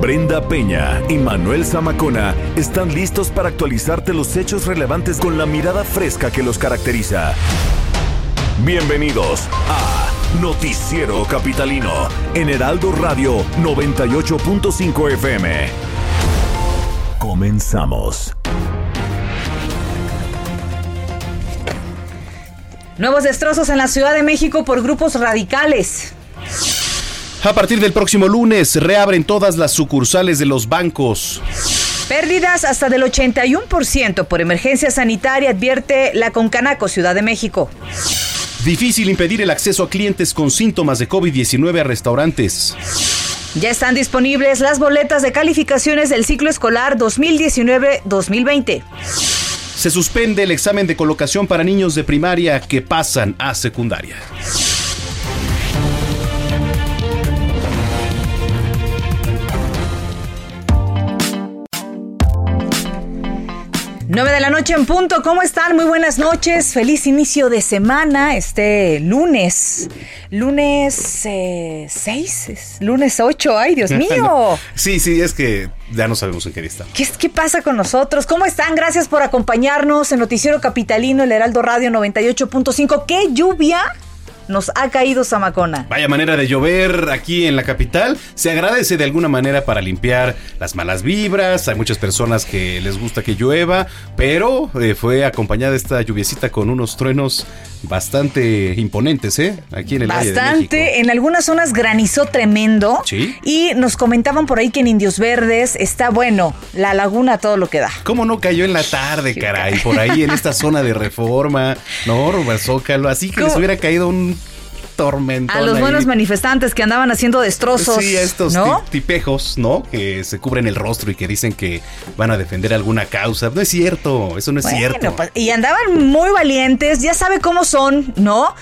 Brenda Peña y Manuel Zamacona están listos para actualizarte los hechos relevantes con la mirada fresca que los caracteriza. Bienvenidos a Noticiero Capitalino en Heraldo Radio 98.5 FM. Comenzamos. Nuevos destrozos en la Ciudad de México por grupos radicales. A partir del próximo lunes reabren todas las sucursales de los bancos. Pérdidas hasta del 81% por emergencia sanitaria, advierte la Concanaco Ciudad de México. Difícil impedir el acceso a clientes con síntomas de COVID-19 a restaurantes. Ya están disponibles las boletas de calificaciones del ciclo escolar 2019-2020. Se suspende el examen de colocación para niños de primaria que pasan a secundaria. 9 de la noche en punto, ¿cómo están? Muy buenas noches, feliz inicio de semana, este lunes, lunes 6, eh, lunes 8, ay Dios mío. sí, sí, es que ya no sabemos en qué día ¿Qué, ¿Qué pasa con nosotros? ¿Cómo están? Gracias por acompañarnos en Noticiero Capitalino, el Heraldo Radio 98.5, qué lluvia nos ha caído Zamacona. Vaya manera de llover aquí en la capital. Se agradece de alguna manera para limpiar las malas vibras. Hay muchas personas que les gusta que llueva, pero eh, fue acompañada esta lluviecita con unos truenos bastante imponentes, ¿eh? Aquí en el Bastante. Valle de México. En algunas zonas granizó tremendo. Sí. Y nos comentaban por ahí que en Indios Verdes está bueno, la laguna todo lo que da. ¿Cómo no cayó en la tarde, caray? Por ahí en esta zona de reforma, ¿no? Zócalo. Así que les hubiera caído un tormentón. A los ahí. buenos manifestantes que andaban haciendo destrozos. Sí, estos ¿no? ti- tipejos, ¿no? Que se cubren el rostro y que dicen que van a defender alguna causa. No es cierto, eso no es Bueno, cierto. pues, y andaban muy valientes, ya sabe cómo son, ¿no?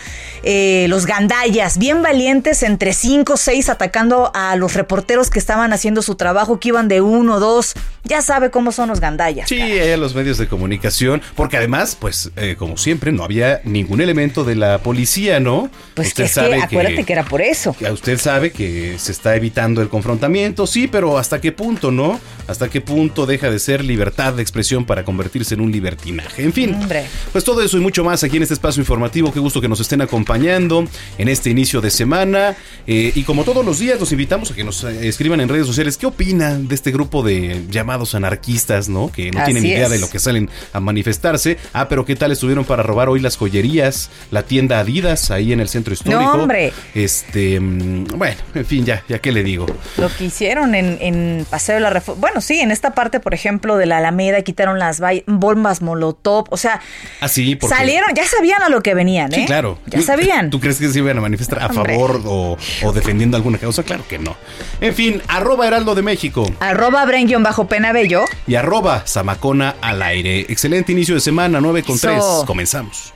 Eh, los gandallas, bien valientes, entre cinco o seis atacando a los reporteros que estaban haciendo su trabajo, que iban de uno, dos. Ya sabe cómo son los gandallas. Sí, a los medios de comunicación, porque además, pues, eh, como siempre, no había ningún elemento de la policía, ¿no? Pues que es que acuérdate que era por eso. que Usted sabe que se está evitando el confrontamiento, sí, pero ¿hasta qué punto, no? ¿Hasta qué punto deja de ser libertad de expresión para convertirse en un libertinaje? En fin, Hombre. pues todo eso y mucho más aquí en este espacio informativo. Qué gusto que nos estén acompañando en este inicio de semana. Eh, y como todos los días, los invitamos a que nos eh, escriban en redes sociales qué opinan de este grupo de llamados anarquistas, ¿no? Que no Así tienen idea es. de lo que salen a manifestarse. Ah, pero ¿qué tal estuvieron para robar hoy las joyerías? La tienda Adidas ahí en el centro histórico. No, hombre. Este, mm, bueno, en fin, ya, ya qué le digo. Lo que hicieron en, en Paseo de la Reforma. Bueno, sí, en esta parte, por ejemplo, de la Alameda, quitaron las bombas Molotov. O sea, Así, porque. salieron, ya sabían a lo que venían, ¿eh? Sí, claro. Ya sabían. ¿Tú crees que se iban a manifestar a Hombre. favor o, o defendiendo alguna causa? Claro que no. En fin, arroba Heraldo de México Arroba bajo penabello. y arroba Zamacona al aire. Excelente inicio de semana, 9 con Eso. 3. Comenzamos.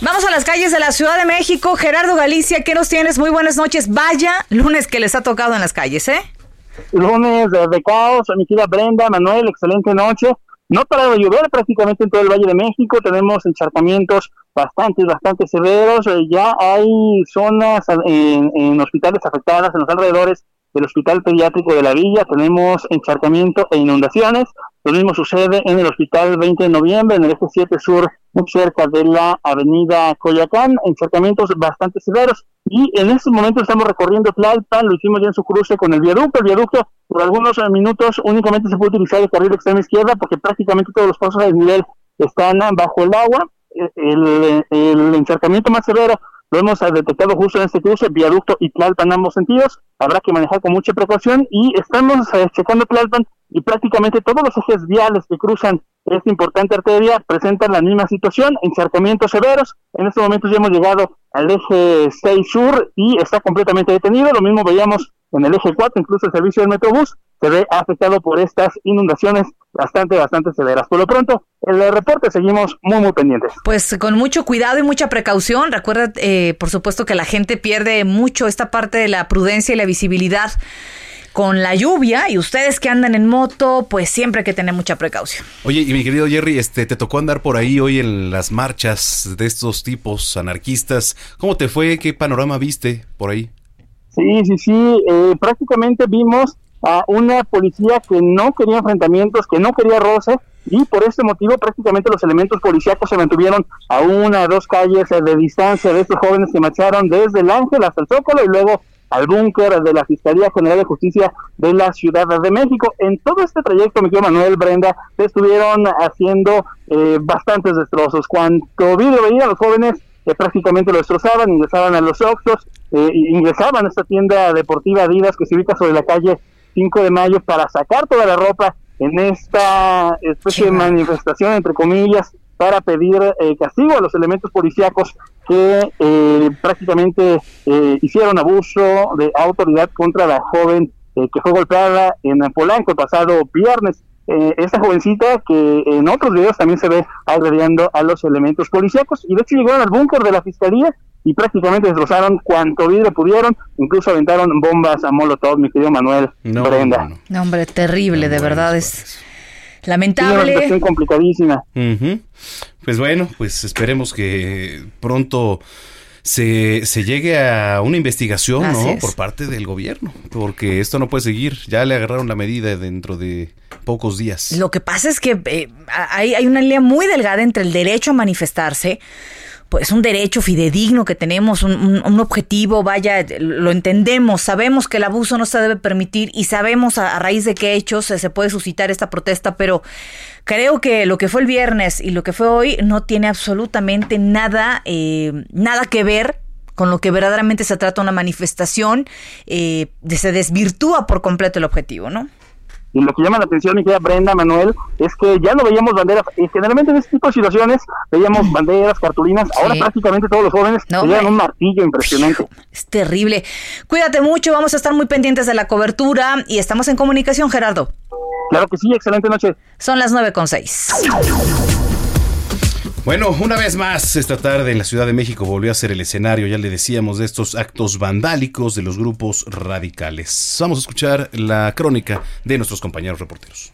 Vamos a las calles de la Ciudad de México. Gerardo Galicia, ¿qué nos tienes? Muy buenas noches. Vaya lunes que les ha tocado en las calles, ¿eh? lunes de, de caos, mi querida Brenda, Manuel, excelente noche. No para de llover prácticamente en todo el Valle de México, tenemos encharcamientos bastante, bastante severos. Eh, ya hay zonas en, en hospitales afectadas en los alrededores del Hospital Pediátrico de la Villa, tenemos encharcamiento e inundaciones. Lo mismo sucede en el Hospital 20 de Noviembre, en el eje 7 Sur, muy cerca de la avenida Coyoacán, encharcamientos bastante severos. Y en este momento estamos recorriendo Tlalpan, lo hicimos ya en su cruce con el viaducto. El viaducto por algunos eh, minutos únicamente se puede utilizar el carril extremo izquierda porque prácticamente todos los pasos a desnivel están bajo el agua. El, el encharcamiento más severo lo hemos eh, detectado justo en este cruce, viaducto y Tlalpan ambos sentidos. Habrá que manejar con mucha precaución y estamos eh, checando Tlalpan y prácticamente todos los ejes viales que cruzan esta importante arteria presentan la misma situación, encharcamientos severos. En este momento ya hemos llegado al eje 6 sur y está completamente detenido. Lo mismo veíamos en el eje 4, incluso el servicio del Metrobús se ve afectado por estas inundaciones bastante, bastante severas. Por lo pronto, el reporte seguimos muy, muy pendientes. Pues con mucho cuidado y mucha precaución. Recuerda, eh, por supuesto, que la gente pierde mucho esta parte de la prudencia y la visibilidad con la lluvia y ustedes que andan en moto, pues siempre hay que tener mucha precaución. Oye, y mi querido Jerry, este, te tocó andar por ahí hoy en las marchas de estos tipos anarquistas. ¿Cómo te fue? ¿Qué panorama viste por ahí? Sí, sí, sí. Eh, prácticamente vimos a una policía que no quería enfrentamientos, que no quería roce, y por este motivo prácticamente los elementos policíacos se mantuvieron a una o dos calles de distancia de estos jóvenes que marcharon desde el Ángel hasta el Zócalo y luego al búnker de la Fiscalía General de Justicia de la Ciudad de México. En todo este trayecto, mi querido Manuel Brenda, se estuvieron haciendo eh, bastantes destrozos. Cuanto video veía a los jóvenes, eh, prácticamente lo destrozaban, ingresaban a los Oxos, eh, ingresaban a esta tienda deportiva Adidas que se ubica sobre la calle 5 de Mayo para sacar toda la ropa en esta especie de manifestación, entre comillas, para pedir eh, castigo a los elementos policíacos que eh, prácticamente eh, hicieron abuso de autoridad contra la joven que fue golpeada en Polanco el pasado viernes. esta jovencita que en otros videos también se ve agrediendo a los elementos policíacos y de hecho llegaron al búnker de la fiscalía y prácticamente destrozaron cuanto vidrio pudieron, incluso aventaron bombas a Molotov, mi querido Manuel Brenda. No, hombre, terrible, de verdad es Lamentable. Una situación complicadísima. Pues bueno, pues esperemos que pronto se, se llegue a una investigación, ¿no? Por parte del gobierno, porque esto no puede seguir. Ya le agarraron la medida dentro de pocos días. Lo que pasa es que eh, hay, hay una línea muy delgada entre el derecho a manifestarse pues un derecho fidedigno que tenemos, un, objetivo, vaya, lo entendemos, sabemos que el abuso no se debe permitir y sabemos a, raíz de qué hechos se, puede suscitar esta protesta, pero creo que lo que fue el viernes y lo que fue hoy no tiene absolutamente nada, eh, nada que ver con lo que verdaderamente se trata una manifestación, eh, se desvirtúa por completo el objetivo, ¿no? Y lo que llama la atención, mi querida Brenda, Manuel, es que ya no veíamos banderas. Y generalmente en este tipo de situaciones veíamos banderas, cartulinas. Ahora prácticamente todos los jóvenes no, llevan un martillo impresionante. Es terrible. Cuídate mucho, vamos a estar muy pendientes de la cobertura y estamos en comunicación, Gerardo. Claro que sí, excelente noche. Son las nueve con seis. Bueno, una vez más, esta tarde en la Ciudad de México volvió a ser el escenario, ya le decíamos, de estos actos vandálicos de los grupos radicales. Vamos a escuchar la crónica de nuestros compañeros reporteros.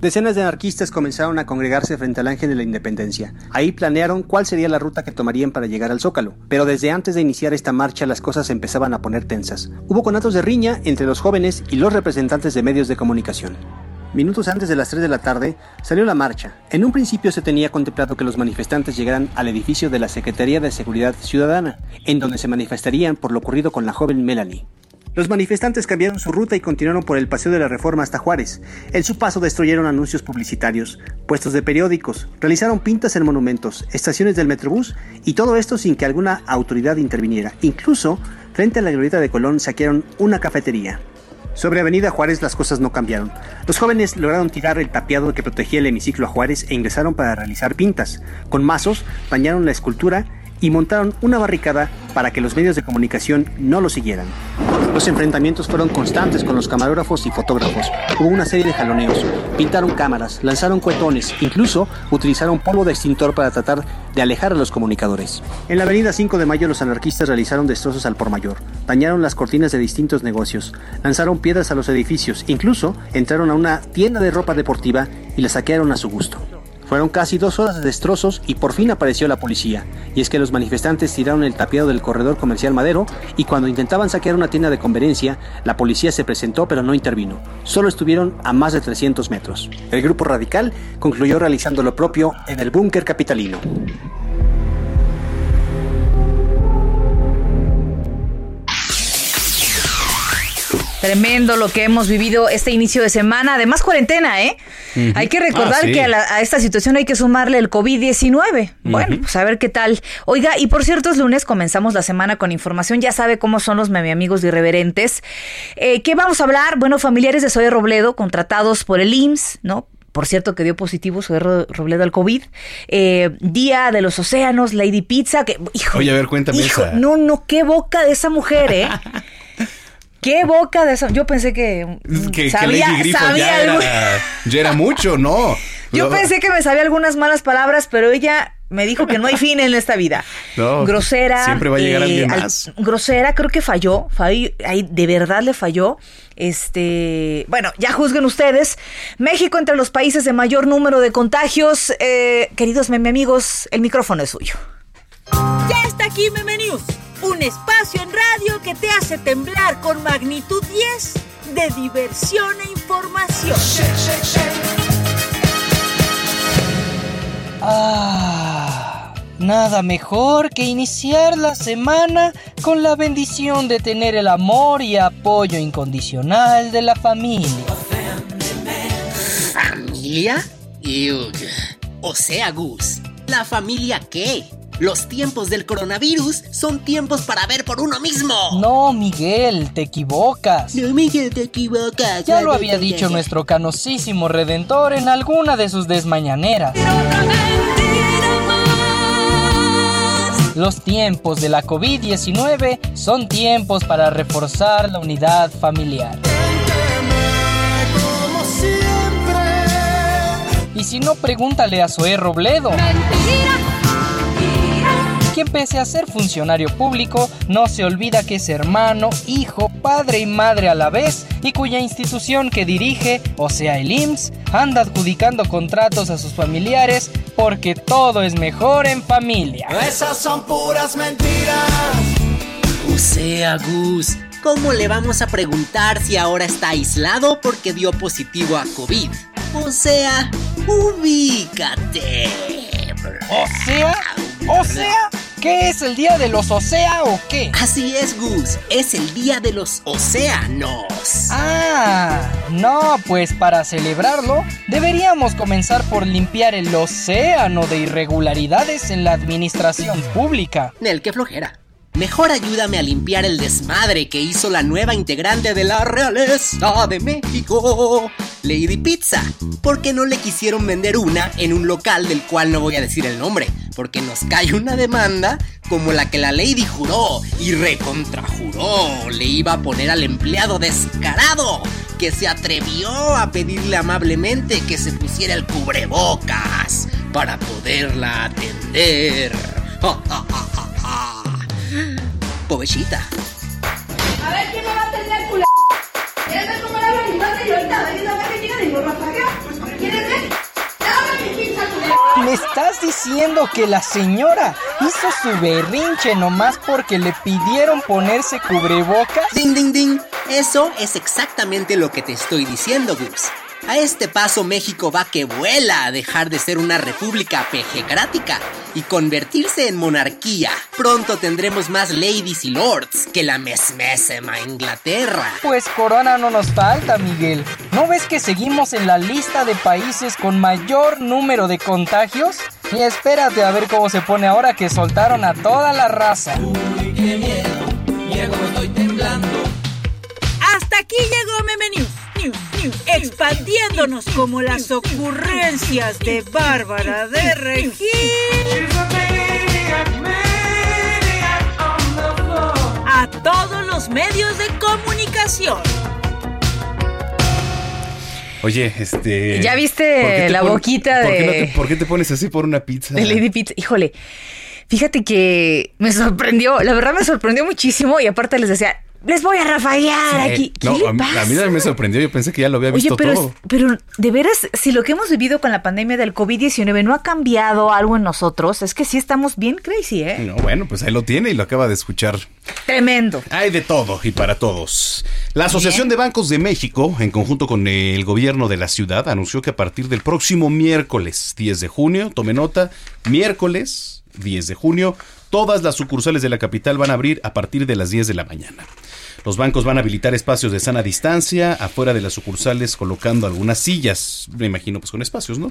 Decenas de anarquistas comenzaron a congregarse frente al Ángel de la Independencia. Ahí planearon cuál sería la ruta que tomarían para llegar al Zócalo. Pero desde antes de iniciar esta marcha las cosas empezaban a poner tensas. Hubo conatos de riña entre los jóvenes y los representantes de medios de comunicación. Minutos antes de las 3 de la tarde salió la marcha. En un principio se tenía contemplado que los manifestantes llegaran al edificio de la Secretaría de Seguridad Ciudadana, en donde se manifestarían por lo ocurrido con la joven Melanie. Los manifestantes cambiaron su ruta y continuaron por el Paseo de la Reforma hasta Juárez. En su paso destruyeron anuncios publicitarios, puestos de periódicos, realizaron pintas en monumentos, estaciones del Metrobús y todo esto sin que alguna autoridad interviniera. Incluso, frente a la glorieta de Colón, saquearon una cafetería. Sobre Avenida Juárez las cosas no cambiaron. Los jóvenes lograron tirar el tapiado que protegía el hemiciclo a Juárez e ingresaron para realizar pintas. Con mazos bañaron la escultura y montaron una barricada para que los medios de comunicación no lo siguieran. Los enfrentamientos fueron constantes con los camarógrafos y fotógrafos. Hubo una serie de jaloneos, pintaron cámaras, lanzaron cuetones, incluso utilizaron polvo de extintor para tratar de alejar a los comunicadores. En la avenida 5 de Mayo los anarquistas realizaron destrozos al por mayor, dañaron las cortinas de distintos negocios, lanzaron piedras a los edificios, incluso entraron a una tienda de ropa deportiva y la saquearon a su gusto. Fueron casi dos horas de destrozos y por fin apareció la policía. Y es que los manifestantes tiraron el tapiado del corredor comercial Madero y cuando intentaban saquear una tienda de conveniencia, la policía se presentó pero no intervino. Solo estuvieron a más de 300 metros. El grupo radical concluyó realizando lo propio en el búnker capitalino. Tremendo lo que hemos vivido este inicio de semana. Además, cuarentena, ¿eh? Hay que recordar ah, que a, esta situación hay que sumarle el COVID-19. Bueno, pues a ver qué tal. Oiga, y por cierto, es lunes, comenzamos la semana con información. Ya sabe cómo son los meme amigos irreverentes. Eh, ¿Qué vamos a hablar? Bueno, familiares de Zoe Robledo, contratados por el IMSS, ¿no? por cierto, que dio positivo Zoe Robledo al COVID. Eh, Día de los Océanos, Lady Pizza, que, hijo. Oye, a ver, cuéntame hijo, No, no, qué boca de esa mujer, ¿eh? qué boca de esa. Yo pensé que. Que, sabía, que Lady Grifo sabía ya, algo- era, ya era mucho, ¿no? Yo No. pensé que me sabía algunas malas palabras, pero ella me dijo que no hay fin en esta vida. No, grosera. eh, siempre va a llegar alguien al- más. grosera, creo que falló. fall- ahí de verdad le falló. Este, bueno, ya juzguen ustedes. México entre los países de mayor número de contagios. Eh, queridos meme amigos, el micrófono es suyo. Ya está aquí Meme News, un espacio en radio que te hace temblar con magnitud 10 de diversión e información. Ah, nada mejor que iniciar la semana con la bendición de tener el amor y apoyo incondicional de la familia. ¿Familia? Yug. O sea, Gus, ¿la familia qué? Los tiempos del coronavirus son tiempos para ver por uno mismo. No, Miguel, te equivocas. No, Miguel, te equivocas. Ya lo había dicho nuestro canosísimo redentor en alguna de sus desmañaneras. Los tiempos de la COVID-19 son tiempos para reforzar la unidad familiar. Y si no, pregúntale a Zoé Robledo. Quien pese a ser funcionario público, no se olvida que es hermano, hijo, padre y madre a la vez, y cuya institución que dirige, o sea el IMSS, anda adjudicando contratos a sus familiares porque todo es mejor en familia. O sea, Gus, ¿cómo le vamos a preguntar si ahora está aislado porque dio positivo a COVID? O sea, ubícate. O sea, o sea, ¿qué es el día de los Osea o qué? Así es, Gus, es el día de los océanos. Ah, no, pues para celebrarlo deberíamos comenzar por limpiar el océano de irregularidades en la administración pública. Nel, qué flojera. Mejor ayúdame a limpiar el desmadre que hizo la nueva integrante de la realeza de México, Lady Pizza. Porque no le quisieron vender una en un local del cual no voy a decir el nombre, porque nos cae una demanda como la que la Lady juró y recontrajuró le iba a poner al empleado descarado que se atrevió a pedirle amablemente que se pusiera el cubrebocas para poderla atender. Pobrecita. A ver quién me va a atender, cula. ¿Quieres ver cómo le hablo mi madre y ahorita venís a ver que tiene de mi ropa acá? ¿Quieres ver? ¿Me estás diciendo que la señora hizo su berrinche nomás porque le pidieron ponerse cubrebocas? Ding, ding, ding. Eso es exactamente lo que te estoy diciendo, Gus. A este paso México va que vuela a dejar de ser una república pejecrática y convertirse en monarquía. Pronto tendremos más ladies y lords que la mesmésima Inglaterra. Pues corona no nos falta, Miguel. ¿No ves que seguimos en la lista de países con mayor número de contagios? Y espérate a ver cómo se pone ahora que soltaron a toda la raza. Hasta aquí llegó Meme News, News, News, expandiéndonos como las ocurrencias de Bárbara de Regil. A todos los medios de comunicación. Oye, este. ¿Ya viste ¿por qué te la boquita ¿por qué no de- te- ¿Por qué te pones así por una pizza? De Lady Pizza. Híjole, fíjate que me sorprendió, la verdad me sorprendió muchísimo y aparte les decía, les voy a rafaguear Eh, aquí. ¿Qué no, le a, mí- a mí me sorprendió. Yo pensé que ya lo había Oye, visto pero, todo. pero de veras, si lo que hemos vivido con la pandemia del COVID-19 no ha cambiado algo en nosotros, es que sí estamos bien crazy, ¿eh? No, bueno, pues ahí lo tiene y lo acaba de escuchar. Tremendo. Hay de todo y para todos. La Asociación de Bancos de México, en conjunto con el gobierno de la ciudad, anunció que a partir del próximo miércoles 10 de junio, tome nota, miércoles 10 de junio, todas las sucursales de la capital van a abrir a partir de las 10 de la mañana. Los bancos van a habilitar espacios de sana distancia afuera de las sucursales colocando algunas sillas, me imagino pues con espacios, ¿no?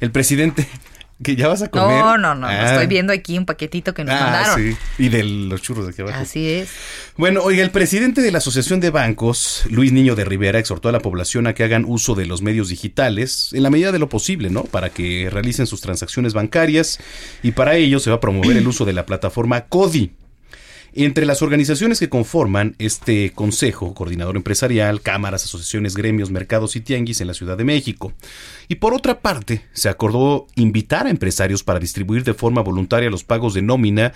El presidente, que ya vas a comer. No, no, no, Ah. estoy viendo aquí un paquetito que nos Ah, mandaron. sí. Y de los churros de aquí abajo. Así es. Bueno, oiga, el presidente de la Asociación de Bancos, Luis Niño de Rivera, exhortó a la población a que hagan uso de los medios digitales en la medida de lo posible, ¿no? Para que realicen sus transacciones bancarias y para ello se va a promover el uso de la plataforma CODI. Entre las organizaciones que conforman este consejo, coordinador empresarial, cámaras, asociaciones, gremios, mercados y tianguis en la Ciudad de México. Y por otra parte, se acordó invitar a empresarios para distribuir de forma voluntaria los pagos de nómina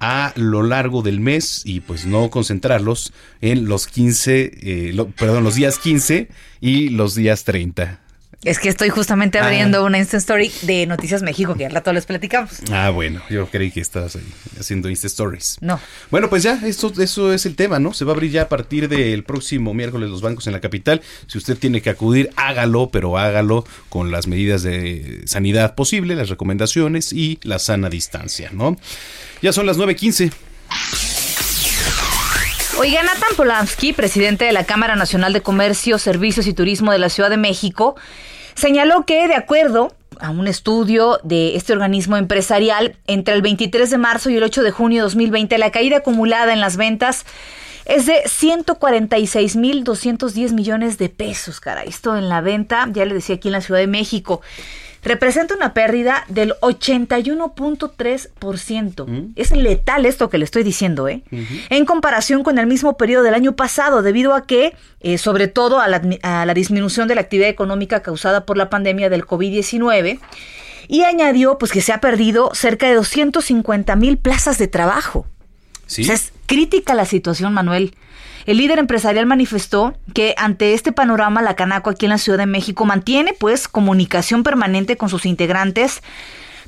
a lo largo del mes y pues no concentrarlos en los 15, eh, lo- perdón, los días 15 y los días 30. Es que estoy justamente Ah. abriendo una Insta Story de Noticias México que al rato les platicamos. Ah, bueno, yo creí que estabas ahí haciendo Insta Stories. No. Bueno, pues ya, esto, eso es el tema, ¿no? Se va a abrir ya a partir del próximo miércoles los bancos en la capital. Si usted tiene que acudir, hágalo, pero hágalo con las medidas de sanidad posible, las recomendaciones y la sana distancia, ¿no? Ya son las 9.15. Oiga, Nathan Polanski, presidente de la Cámara Nacional de Comercio, Servicios y Turismo de la Ciudad de México, señaló que, de acuerdo a un estudio de este organismo empresarial, entre el 23 de marzo y el 8 de junio de 2020, la caída acumulada en las ventas es de 146.210 millones de pesos, cara. Esto en la venta, ya le decía aquí en la Ciudad de México, representa una pérdida del 81.3%. Es letal esto que le estoy diciendo, ¿eh? En comparación con el mismo periodo del año pasado, debido a que, eh, sobre todo a la, a la disminución de la actividad económica causada por la pandemia del COVID-19, y añadió pues que se ha perdido cerca de 250 mil plazas de trabajo. Sí. O sea, es crítica la situación, Manuel. El líder empresarial manifestó que ante este panorama la Canaco aquí en la Ciudad de México mantiene pues comunicación permanente con sus integrantes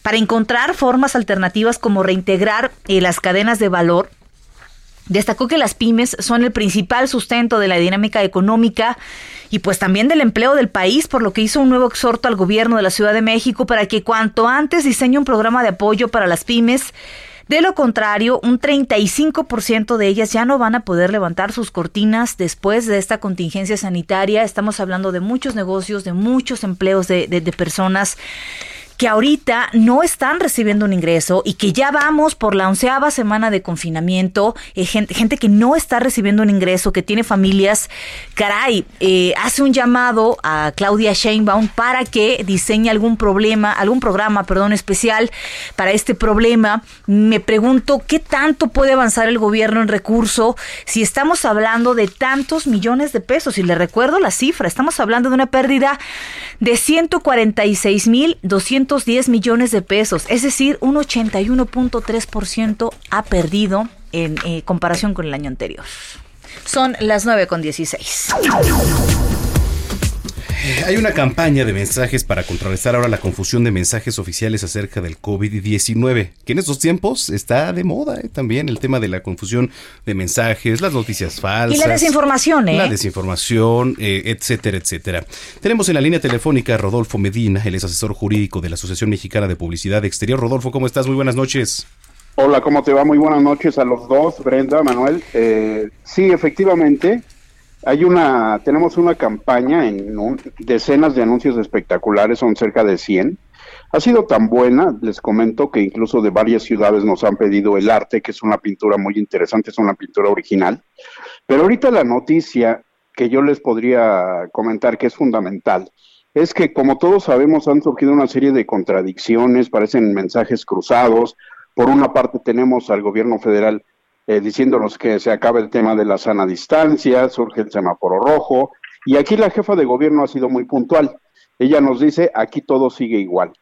para encontrar formas alternativas como reintegrar eh, las cadenas de valor. Destacó que las pymes son el principal sustento de la dinámica económica y pues también del empleo del país, por lo que hizo un nuevo exhorto al gobierno de la Ciudad de México para que cuanto antes diseñe un programa de apoyo para las pymes. De lo contrario, un 35% de ellas ya no van a poder levantar sus cortinas después de esta contingencia sanitaria. Estamos hablando de muchos negocios, de muchos empleos de, de- de personas que ahorita no están recibiendo un ingreso y que ya vamos por la onceava semana de confinamiento, eh, gente, gente que no está recibiendo un ingreso, que tiene familias, caray, eh, hace un llamado a Claudia Sheinbaum para que diseñe algún problema, algún programa, perdón, especial para este problema. Me pregunto qué tanto puede avanzar el gobierno en recurso si estamos hablando de tantos millones de pesos. Y le recuerdo la cifra, estamos hablando de una pérdida de 146.210 millones de pesos, es decir, un 81.3% ha perdido en eh, comparación con el año anterior. Son las 9 con 16. Hay una campaña de mensajes para contrarrestar ahora la confusión de mensajes oficiales acerca del COVID-19, que en estos tiempos está de moda eh, también el tema de la confusión de mensajes, las noticias falsas. Y la desinformación, ¿eh? La desinformación, eh, etcétera, etcétera. Tenemos en la línea telefónica a Rodolfo Medina, él es asesor jurídico de la Asociación Mexicana de Publicidad Exterior. Rodolfo, ¿cómo estás? Muy buenas noches. Hola, ¿cómo te va? Muy buenas noches a los dos, Brenda, Manuel. Eh, sí, efectivamente, hay una, tenemos una campaña en un- decenas de anuncios espectaculares, son cerca de 100. Ha sido tan buena, les comento, que incluso de varias ciudades nos han pedido el arte, que es una pintura muy interesante, es una pintura original. Pero ahorita la noticia que yo les podría comentar que es fundamental es que, como todos sabemos, han surgido una serie de contradicciones, parecen mensajes cruzados. Por una parte tenemos al gobierno federal eh, diciéndonos que se acaba el tema de la sana distancia, surge el semáforo rojo, y aquí la jefa de gobierno ha sido muy puntual. Ella nos dice, aquí todo sigue igual.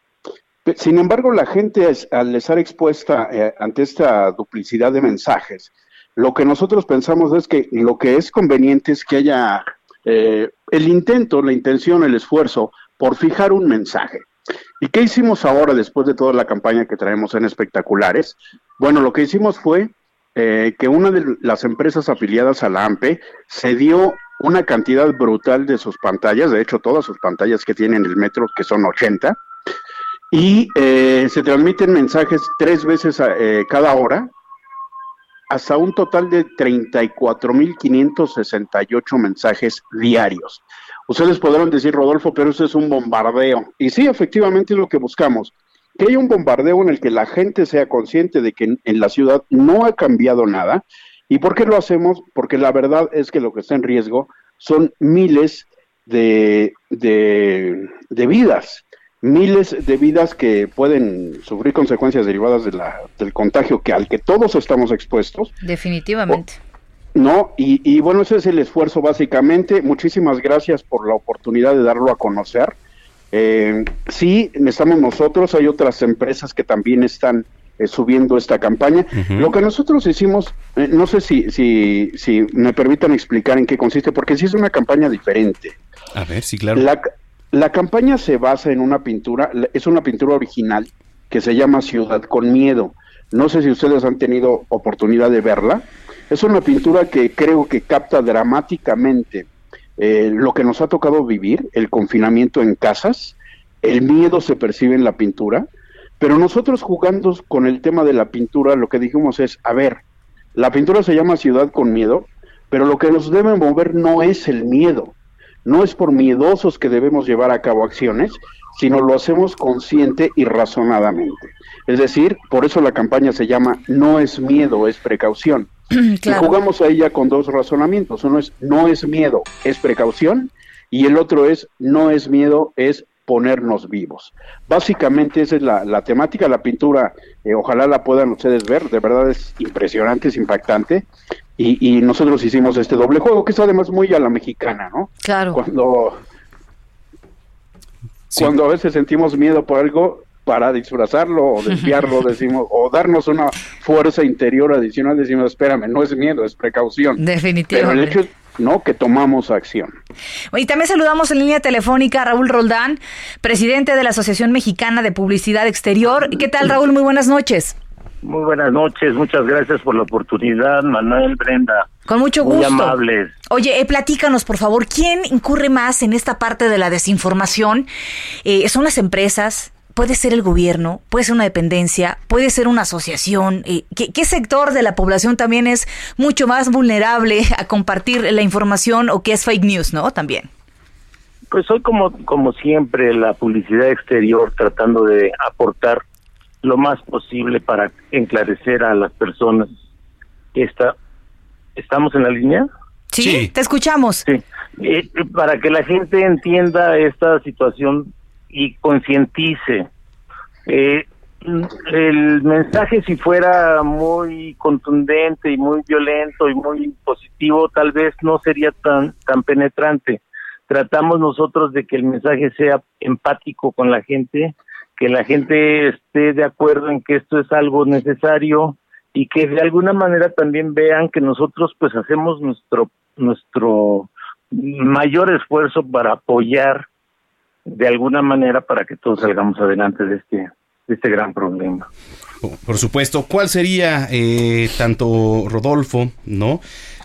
Sin embargo, la gente, al estar expuesta eh, ante esta duplicidad de mensajes, lo que nosotros pensamos es que lo que es conveniente es que haya eh, el intento, la intención, el esfuerzo por fijar un mensaje. ¿Y qué hicimos ahora después de toda la campaña que traemos en espectaculares? Bueno, lo que hicimos fue eh, que una de las empresas afiliadas a la AMPE se dio una cantidad brutal de sus pantallas, de hecho todas sus pantallas que tienen el metro, que son 80, y eh, se transmiten mensajes tres veces eh, cada hora, hasta un total de 34.568 mensajes diarios. Ustedes podrán decir, Rodolfo, pero eso es un bombardeo. Y sí, efectivamente es lo que buscamos, que haya un bombardeo en el que la gente sea consciente de que en, en la ciudad no ha cambiado nada. ¿Y por qué lo hacemos? Porque la verdad es que lo que está en riesgo son miles de, de, de vidas. miles de vidas que pueden sufrir consecuencias derivadas de la, del contagio que al que todos estamos expuestos. Definitivamente. No, y, y, bueno, ese es el esfuerzo básicamente. Muchísimas gracias por la oportunidad de darlo a conocer. Eh, sí, estamos nosotros, hay otras empresas que también están eh, subiendo esta campaña. Lo que nosotros hicimos, eh, no sé si, si, si me permitan explicar en qué consiste, porque sí es una campaña diferente. A ver, sí, claro. La, la campaña se basa en una pintura, es una pintura original que se llama Ciudad con Miedo. No sé si ustedes han tenido oportunidad de verla. Es una pintura que creo que capta dramáticamente eh, lo que nos ha tocado vivir, el confinamiento en casas, el miedo se percibe en la pintura, pero nosotros jugando con el tema de la pintura, lo que dijimos es, a ver, la pintura se llama Ciudad con Miedo, pero lo que nos debe mover no es el miedo, no es por miedosos que debemos llevar a cabo acciones, sino lo hacemos consciente y razonadamente. Es decir, por eso la campaña se llama No es miedo, es precaución. Y jugamos a ella con dos razonamientos. Uno es no es miedo, es precaución. Y el otro es no es miedo, es ponernos vivos. Básicamente esa es la, temática, la pintura, eh, ojalá la puedan ustedes ver, de verdad es impresionante, es impactante. Y, y, nosotros hicimos este doble juego, que es además muy a la mexicana, ¿no? Claro. Cuando, cuando a veces sentimos miedo por algo, para disfrazarlo o desviarlo, decimos, o darnos una fuerza interior adicional, decimos, espérame, no es miedo, es precaución. Definitivamente. Pero el hecho es, no, que tomamos acción. Y también saludamos en línea telefónica a Raúl Roldán, presidente de la Asociación Mexicana de Publicidad Exterior. ¿Qué tal, Raúl? Muy buenas noches. Muy buenas noches, muchas gracias por la oportunidad, Manuel, Brenda. Con mucho gusto. Muy amables. Oye, eh, platícanos, por favor, ¿quién incurre más en esta parte de la desinformación? Eh, ¿Son las empresas? puede ser el gobierno, puede ser una dependencia, puede ser una asociación. Eh, ¿qué, sector de la población también es mucho más vulnerable a compartir la información o qué es fake news, no? También. Pues soy como, como siempre la publicidad exterior tratando de aportar lo más posible para enclarecer a las personas. Esta, ¿Estamos en la línea? Sí, te escuchamos. Sí. Eh, para que la gente entienda esta situación y concientice. Eh, el mensaje si fuera muy contundente y muy violento y muy positivo tal vez no sería tan tan penetrante tratamos nosotros de que el mensaje sea empático con la gente que la gente esté de acuerdo en que esto es algo necesario y que de alguna manera también vean que nosotros pues hacemos nuestro nuestro mayor esfuerzo para apoyar de alguna manera para que todos salgamos adelante de este, de este gran problema. Por supuesto, ¿cuál sería eh, tanto Rodolfo, no?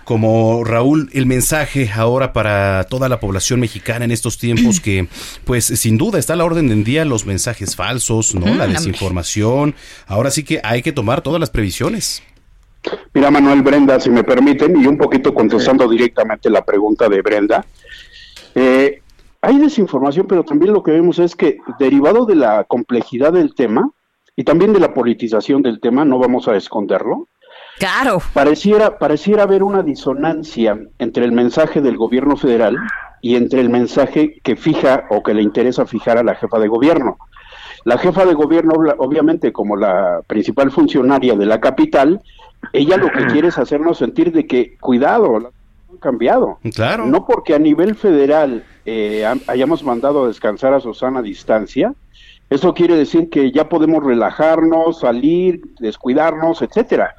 Como Raúl, el mensaje ahora para toda la población mexicana en estos tiempos que, pues sin duda está a la orden del día los mensajes falsos, ¿no? La desinformación. Ahora sí que hay que tomar todas las previsiones. Mira, Manuel Brenda, si me permiten, y un poquito contestando directamente la pregunta de Brenda, eh, hay desinformación, pero también lo que vemos es que derivado de la complejidad del tema y también de la politización del tema, no vamos a esconderlo. Claro. Pareciera, pareciera haber una disonancia entre el mensaje del gobierno federal y entre el mensaje que fija o que le interesa fijar a la jefa de gobierno. La jefa de gobierno, obviamente, como la principal funcionaria de la capital, ella lo que quiere es hacernos sentir de que, cuidado, cambiado. Claro. No porque a nivel federal eh, hayamos mandado a descansar a Susana a distancia, eso quiere decir que ya podemos relajarnos, salir, descuidarnos, etcétera.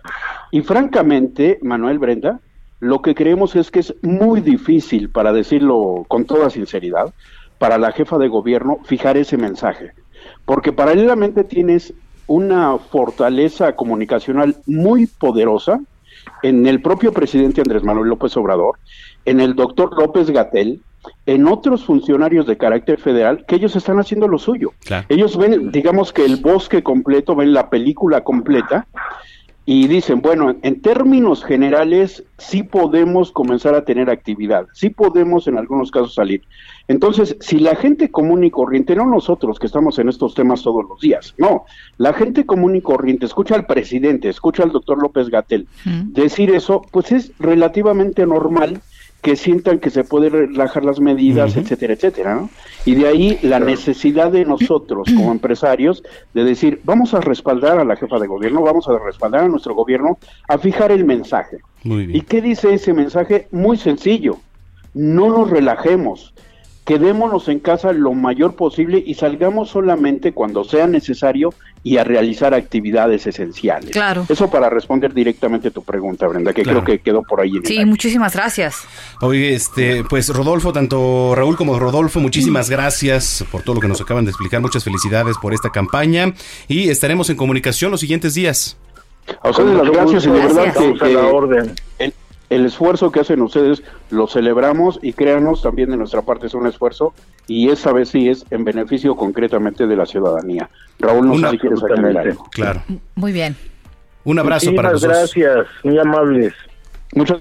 Y francamente, Manuel Brenda, lo que creemos es que es muy difícil, para decirlo con toda sinceridad, para la jefa de gobierno fijar ese mensaje. Porque paralelamente tienes una fortaleza comunicacional muy poderosa en el propio presidente Andrés Manuel López Obrador, en el doctor López Gatel, en otros funcionarios de carácter federal, que ellos están haciendo lo suyo. Ellos ven, digamos que el bosque completo, ven la película completa y dicen, bueno, en términos generales sí podemos comenzar a tener actividad, sí podemos en algunos casos salir. Entonces, si la gente común y corriente, no nosotros que estamos en estos temas todos los días, no, la gente común y corriente escucha al presidente, escucha al doctor López Gatel decir eso, pues es relativamente normal que sientan que se pueden relajar las medidas, etcétera, etcétera, ¿no? Y de ahí la necesidad de nosotros como empresarios de decir, vamos a respaldar a la jefa de gobierno, vamos a respaldar a nuestro gobierno a fijar el mensaje. ¿Y qué dice ese mensaje? Muy sencillo, no nos relajemos, quedémonos en casa lo mayor posible y salgamos solamente cuando sea necesario y a realizar actividades esenciales. Claro. Eso para responder directamente a tu pregunta, Brenda, que creo que quedó por ahí. En sí, muchísimas gracias. Oye, este, pues Rodolfo, tanto Raúl como Rodolfo, muchísimas gracias por todo lo que nos acaban de explicar. Muchas felicidades por esta campaña y estaremos en comunicación los siguientes días. A ustedes las gracias y de verdad que, la orden. El, el esfuerzo que hacen ustedes lo celebramos y créanos también de nuestra parte es un esfuerzo y esta vez sí es en beneficio concretamente de la ciudadanía. Raúl, no sé si quieres algo. Claro. Muy bien. Un abrazo para los Muchas gracias, muy amables. Muchas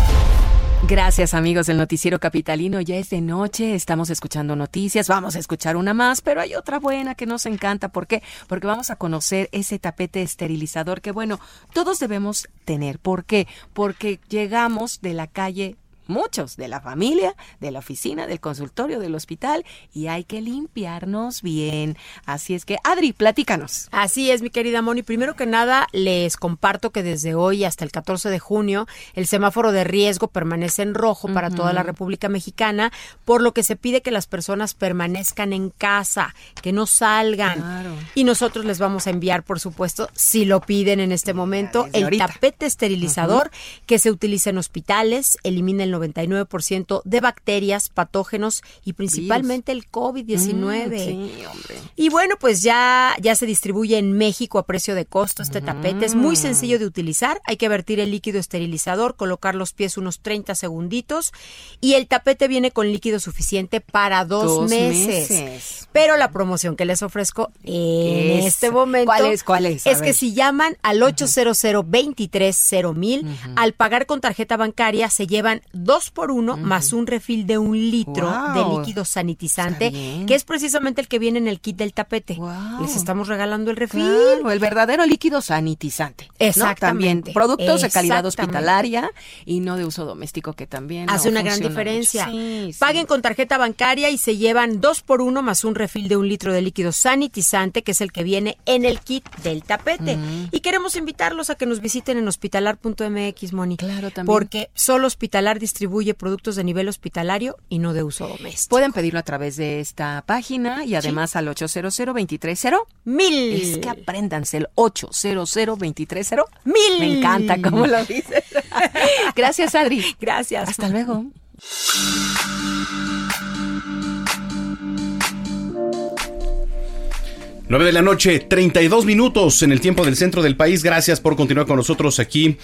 Gracias amigos del noticiero capitalino. Ya es de noche, estamos escuchando noticias, vamos a escuchar una más, pero hay otra buena que nos encanta. ¿Por qué? Porque vamos a conocer ese tapete esterilizador que, bueno, todos debemos tener. ¿Por qué? Porque llegamos de la calle muchos de la familia, de la oficina, del consultorio, del hospital y hay que limpiarnos bien. Así es que, Adri, platícanos. Así es, mi querida Moni. Primero que nada, les comparto que desde hoy hasta el 14 de junio el semáforo de riesgo permanece en rojo para toda la República Mexicana, por lo que se pide que las personas permanezcan en casa, que no salgan. Y nosotros les vamos a enviar, por supuesto, si lo piden en este momento, el ahorita. tapete esterilizador que se utiliza en hospitales, elimina el 99% de bacterias, patógenos y principalmente el COVID-19. Mm, sí. Y bueno, pues ya, ya se distribuye en México a precio de costo este tapete. Es muy sencillo de utilizar. Hay que vertir el líquido esterilizador, colocar los pies unos 30 segunditos y el tapete viene con líquido suficiente para dos, Dos meses. meses. Pero la promoción que les ofrezco en Es- este momento ¿Cuál es? ¿Cuál es? Es que si llaman al 800 23 mil, al pagar con tarjeta bancaria se llevan dos por uno más un refil de un litro Wow. de líquido sanitizante, que es precisamente el que viene en el kit del tapete. Les estamos regalando el refil. Claro, el verdadero líquido sanitizante. ¿no? Exactamente. También productos de calidad hospitalaria y no de uso doméstico, que también Hace no una gran diferencia. sí. Paguen con tarjeta bancaria y se llevan dos por uno más un refil de un litro de líquido sanitizante, que es el que viene en el kit del tapete. Y queremos invitarlos a que nos visiten en hospitalar.mx, Moni. Claro, también. Porque solo Hospitalar distribuye productos de nivel hospitalario y no de uso doméstico. Pueden pedirlo a través de esta página y además al 800 230 Mil. Es que apréndanse el 800 230 Mil. Me encanta cómo lo dices. Gracias, Adri. Gracias. Hasta luego. 9 de la noche, 32 minutos en el tiempo del centro del país. Gracias por continuar con nosotros aquí.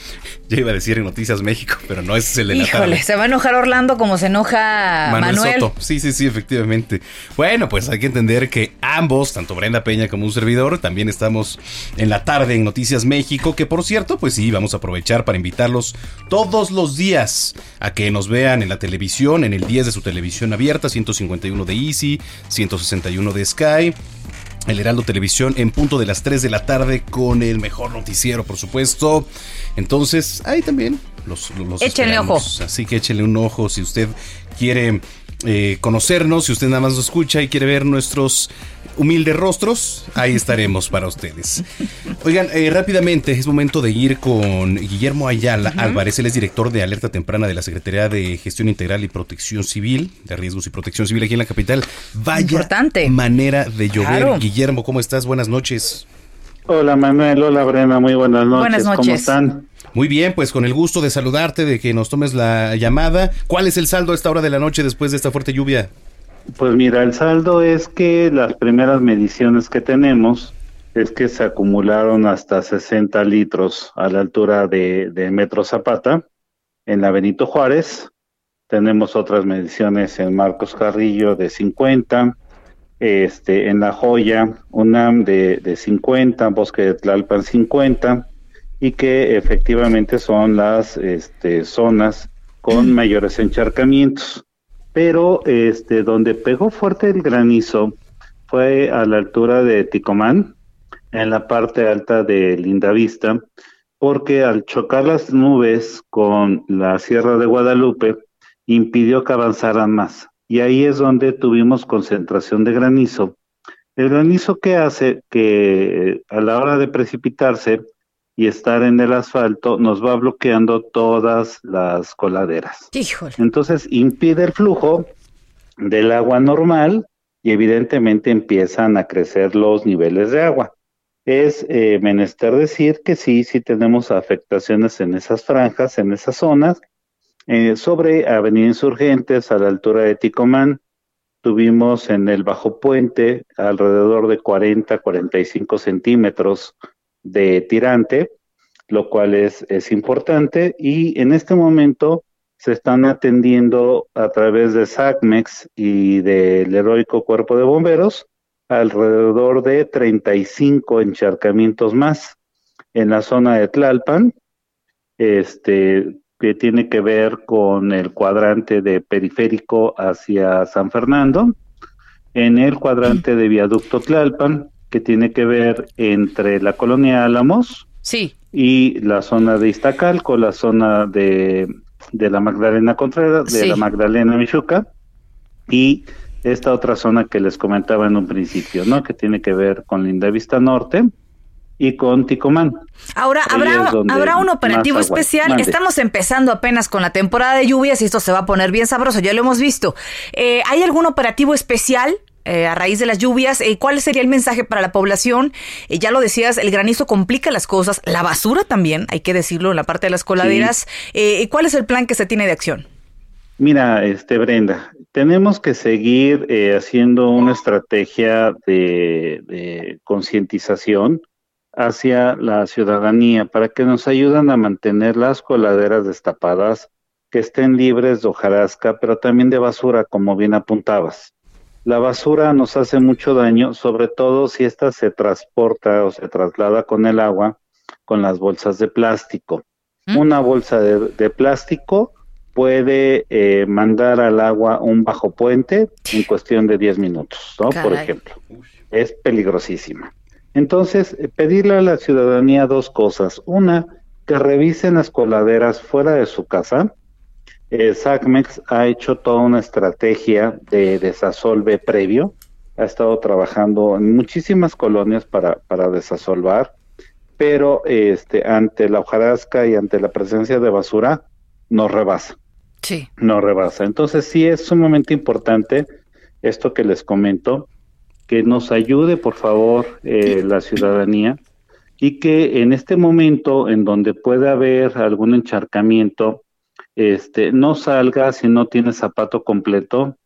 Ya iba a decir en Noticias México, pero no es el de la Híjole, tarde. se va a enojar Orlando como se enoja Manuel. Soto. Sí, sí, sí, efectivamente. Bueno, pues hay que entender que ambos, tanto Brenda Peña como un servidor, también estamos en la tarde en Noticias México, que por cierto, pues sí, vamos a aprovechar para invitarlos todos los días a que nos vean en la televisión, en el 10 de su televisión abierta, 151 de Easy, 161 de Sky. El Heraldo Televisión en punto de las 3 de la tarde con el mejor noticiero, por supuesto. Entonces, ahí también los, los Échenle esperamos. Así que échenle un ojo si usted quiere eh, conocernos, si usted nada más nos escucha y quiere ver nuestros humildes rostros, ahí estaremos para ustedes. Oigan, eh, rápidamente, es momento de ir con Guillermo Ayala Álvarez, él es director de Alerta Temprana de la Secretaría de Gestión Integral y Protección Civil, de Riesgos y Protección Civil aquí en la capital. Vaya Importante. manera de llover. Claro. Guillermo, ¿cómo estás? Buenas noches. Hola Manuel, hola Brenda, muy buenas noches. Buenas ¿Cómo noches. están? Muy bien, pues con el gusto de saludarte, de que nos tomes la llamada. ¿Cuál es el saldo a esta hora de la noche después de esta fuerte lluvia? Pues mira, el saldo es que las primeras mediciones que tenemos es que se acumularon hasta 60 litros a la altura de, de Metro Zapata en la Benito Juárez tenemos otras mediciones en Marcos Carrillo de 50, este, en La Joya, UNAM de, de 50, Bosque de Tlalpan 50, y que efectivamente son las este, zonas con mayores encharcamientos. Pero este, donde pegó fuerte el granizo fue a la altura de Ticomán, en la parte alta de Lindavista, porque al chocar las nubes con la Sierra de Guadalupe, impidió que avanzaran más. Y ahí es donde tuvimos concentración de granizo. El granizo que hace que a la hora de precipitarse y estar en el asfalto nos va bloqueando todas las coladeras. Híjole. Entonces impide el flujo del agua normal y evidentemente empiezan a crecer los niveles de agua. Es eh, menester decir que sí, sí tenemos afectaciones en esas franjas, en esas zonas. Eh, sobre Avenida Insurgentes, a la altura de Ticomán, tuvimos en el Bajo Puente alrededor de 40, 45 centímetros de tirante, lo cual es, es importante. Y en este momento se están atendiendo a través de SACMEX y del heroico cuerpo de bomberos alrededor de 35 encharcamientos más en la zona de Tlalpan, este, que tiene que ver con el cuadrante de periférico hacia San Fernando, en el cuadrante de viaducto Tlalpan, que tiene que ver entre la colonia Álamos sí. y la zona de Iztacalco, la zona de, de la Magdalena Contreras, de Sí. la Magdalena Michuca, y esta otra zona que les comentaba en un principio, ¿no? Que tiene que ver con Linda Vista Norte y con Ticomán. Ahora, Ahí ¿habrá, ¿habrá un operativo especial? Mande. Estamos empezando apenas con la temporada de lluvias y esto se va a poner bien sabroso, ya lo hemos visto. Eh, ¿Hay algún operativo especial? Eh, a raíz de las lluvias, Eh, ¿cuál sería el mensaje para la población? Eh, ya lo decías, el granizo complica las cosas, la basura también, hay que decirlo, en la parte de las coladeras. ¿Cuál es el plan que se tiene de acción? Mira, este Brenda, tenemos que seguir eh, haciendo una estrategia de, de concientización hacia la ciudadanía para que nos ayuden a mantener las coladeras destapadas, que estén libres de hojarasca, pero también de basura, como bien apuntabas. La basura nos hace mucho daño, sobre todo si ésta se transporta o se traslada con el agua con las bolsas de plástico. Una bolsa de, de plástico puede eh, mandar al agua un bajo puente en cuestión de 10 minutos, ¿no? Por ejemplo. Es peligrosísima. Entonces, eh, pedirle a la ciudadanía dos cosas. Una, que revisen las coladeras fuera de su casa. Eh, SACMEX ha hecho toda una estrategia de desasolve previo. Ha estado trabajando en muchísimas colonias para, para desasolvar, pero este, ante la hojarasca y ante la presencia de basura, nos rebasa Sí. no rebasa. Entonces sí es sumamente importante esto que les comento, que nos ayude por favor eh, la ciudadanía y que en este momento en donde pueda haber algún encharcamiento, este, no salga si no tiene zapato completo,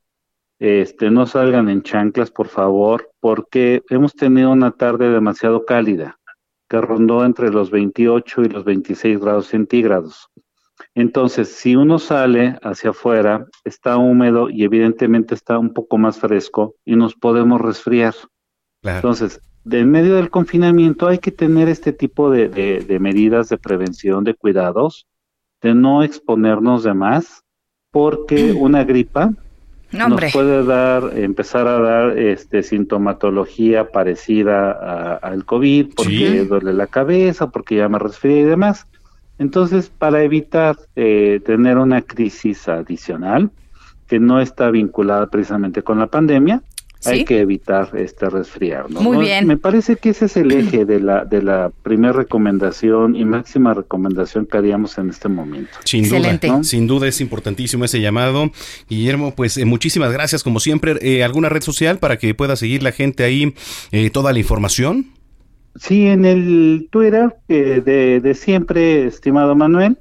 este, no salgan en chanclas por favor, porque hemos tenido una tarde demasiado cálida que rondó entre los 28 y los 26 grados centígrados. Entonces, si uno sale hacia afuera, está húmedo y evidentemente está un poco más fresco y nos podemos resfriar. Entonces, de en medio del confinamiento hay que tener este tipo de, de- de medidas de prevención, de cuidados, de no exponernos de más, porque una gripa No, nos puede dar, empezar a dar este sintomatología parecida a- al COVID, porque Sí. duele la cabeza, porque ya me resfrié y demás. Entonces, para evitar eh, tener una crisis adicional que no está vinculada precisamente con la pandemia, Sí. hay que evitar este resfriarnos. Muy ¿no? bien. Me parece que ese es el eje de la de la primera recomendación y máxima recomendación que haríamos en este momento. Sin Excelente. duda, sin duda es importantísimo ese llamado. Guillermo, pues eh, muchísimas gracias como siempre. Eh, ¿Alguna red social para que pueda seguir la gente ahí eh, toda la información? Sí, en el Twitter eh, de, de siempre, estimado Manuel,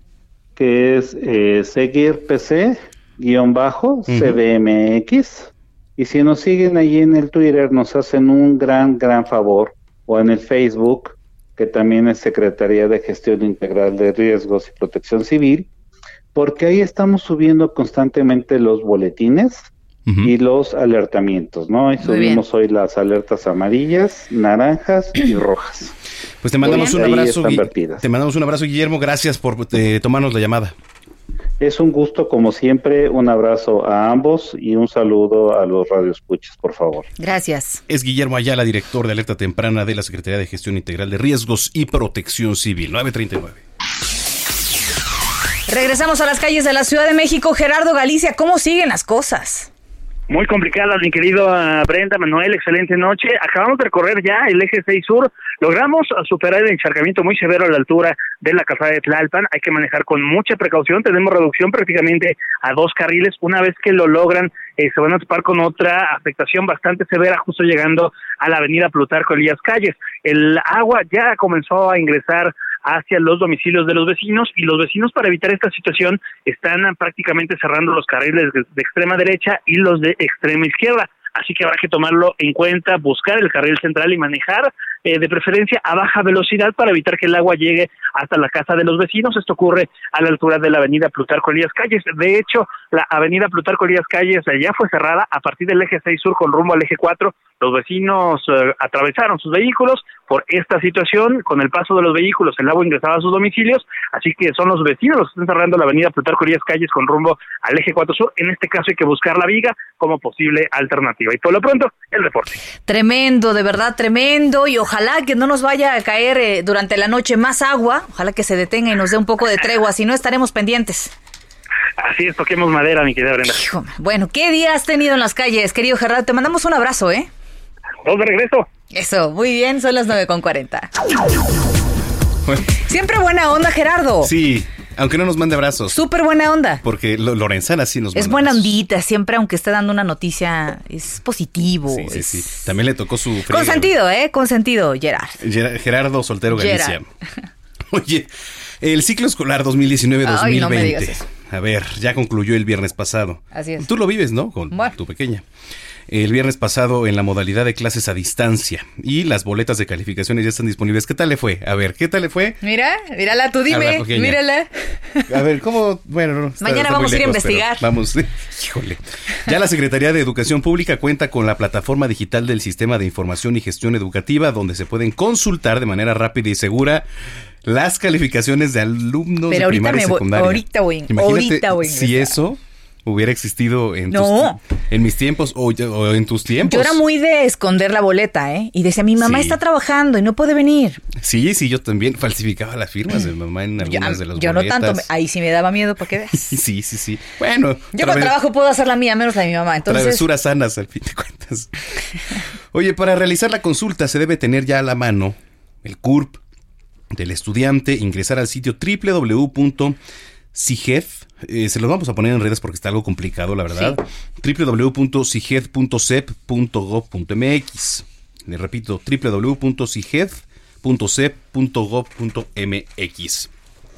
que es eh, seguir PC guion bajo CDMX. Y si nos siguen allí en el Twitter, nos hacen un gran, gran favor. O en el Facebook, que también es Secretaría de Gestión Integral de Riesgos y Protección Civil, porque ahí estamos subiendo constantemente los boletines y los alertamientos, ¿no? Y subimos hoy las alertas amarillas, naranjas y rojas. Pues te mandamos un abrazo. Te mandamos un abrazo, Guillermo. Gracias por eh, tomarnos la llamada. Es un gusto, como siempre, un abrazo a ambos y un saludo a los radioescuchas, por favor. Gracias. Es Guillermo Ayala, director de alerta temprana de la Secretaría de Gestión Integral de Riesgos y Protección Civil. 939. Regresamos a las calles de la Ciudad de México. Gerardo Galicia, ¿cómo siguen las cosas? Muy complicada, mi querido ah, Brenda, Manuel, excelente noche. Acabamos de recorrer ya el eje 6 sur. Logramos ah, superar el encharcamiento muy severo a la altura de la calzada de Tlalpan. Hay que manejar con mucha precaución. Tenemos reducción prácticamente a dos carriles. Una vez que lo logran, eh, se van a topar con otra afectación bastante severa, justo llegando a la avenida Plutarco Elías Calles. El agua ya comenzó a ingresar hacia los domicilios de los vecinos y los vecinos para evitar esta situación están prácticamente cerrando los carriles de extrema derecha y los de extrema izquierda. Así que habrá que tomarlo en cuenta, buscar el carril central y manejar eh, de preferencia a baja velocidad para evitar que el agua llegue hasta la casa de los vecinos. Esto ocurre a la altura de la avenida Plutarco Elías Calles. De hecho, la avenida Plutarco Elías Calles ya fue cerrada a partir del eje 6 sur con rumbo al eje 4. Los vecinos eh, atravesaron sus vehículos por esta situación. Con el paso de los vehículos, el agua ingresaba a sus domicilios. Así que son los vecinos los que están cerrando la avenida Plutarco Elías Calles con rumbo al eje 4 sur. En este caso hay que buscar la viga como posible alternativa. Y por lo pronto, el reporte. Tremendo, de verdad, tremendo. Y ojalá que no nos vaya a caer eh, durante la noche más agua. Ojalá que se detenga y nos dé un poco de tregua. Si no, estaremos pendientes. Así es, toquemos madera, mi querida Brenda. Bueno, ¿qué día has tenido en las calles, querido Gerardo? Te mandamos un abrazo, ¿eh? Dos de regreso. Eso, muy bien, son las 9.40. Siempre buena onda, Gerardo. Sí, aunque no nos mande abrazos. Súper buena onda. Porque Lo- Lorenzana sí nos Es manda buena abrazos. ondita, siempre aunque esté dando una noticia, es positivo. Sí, sí, es- sí. También le tocó su Con sentido, ¿eh? Con sentido, Gerard. Ger- Gerardo Soltero Gerard. Galicia. Oye, el ciclo escolar 2019-2020. Ay, no. A ver, ya concluyó el viernes pasado. Así es. Tú lo vives, ¿no? Con Bueno. tu pequeña. El viernes pasado en la modalidad de clases a distancia y las boletas de calificaciones ya están disponibles. ¿Qué tal le fue? A ver, ¿qué tal le fue? Mira, mírala, tú A dime, pequeña. mírala. A ver, ¿cómo? Bueno, no, está- Mañana está vamos a ir a investigar. Vamos, híjole. Ya la Secretaría de Educación Pública cuenta con la plataforma digital del Sistema de Información y Gestión Educativa, donde se pueden consultar de manera rápida y segura las calificaciones de alumnos Pero de primaria y secundaria. ahorita voy- Imagínate ahorita voy a si eso hubiera existido en, No. tus, en mis tiempos o, o en tus tiempos. Yo era muy de esconder la boleta, ¿eh? Y decía, mi mamá Sí. está trabajando y no puede venir. Sí, sí, yo también falsificaba las firmas de mi mamá en Yo, algunas de las yo no boletas. tanto, me- ahí sí me daba miedo, ¿para qué veas? Sí, sí, sí. Bueno, Yo con trabajo puedo hacer la mía, menos la de mi mamá. Entonces, Travesuras sanas, al fin de cuentas. Oye, para realizar la consulta se debe tener ya a la mano el CURP del estudiante, ingresar al sitio www.cigef, eh, se los vamos a poner en redes porque está algo complicado, la verdad. www.cigef.cep.gov.mx. Le repito, www.cigef.cep.gov.mx.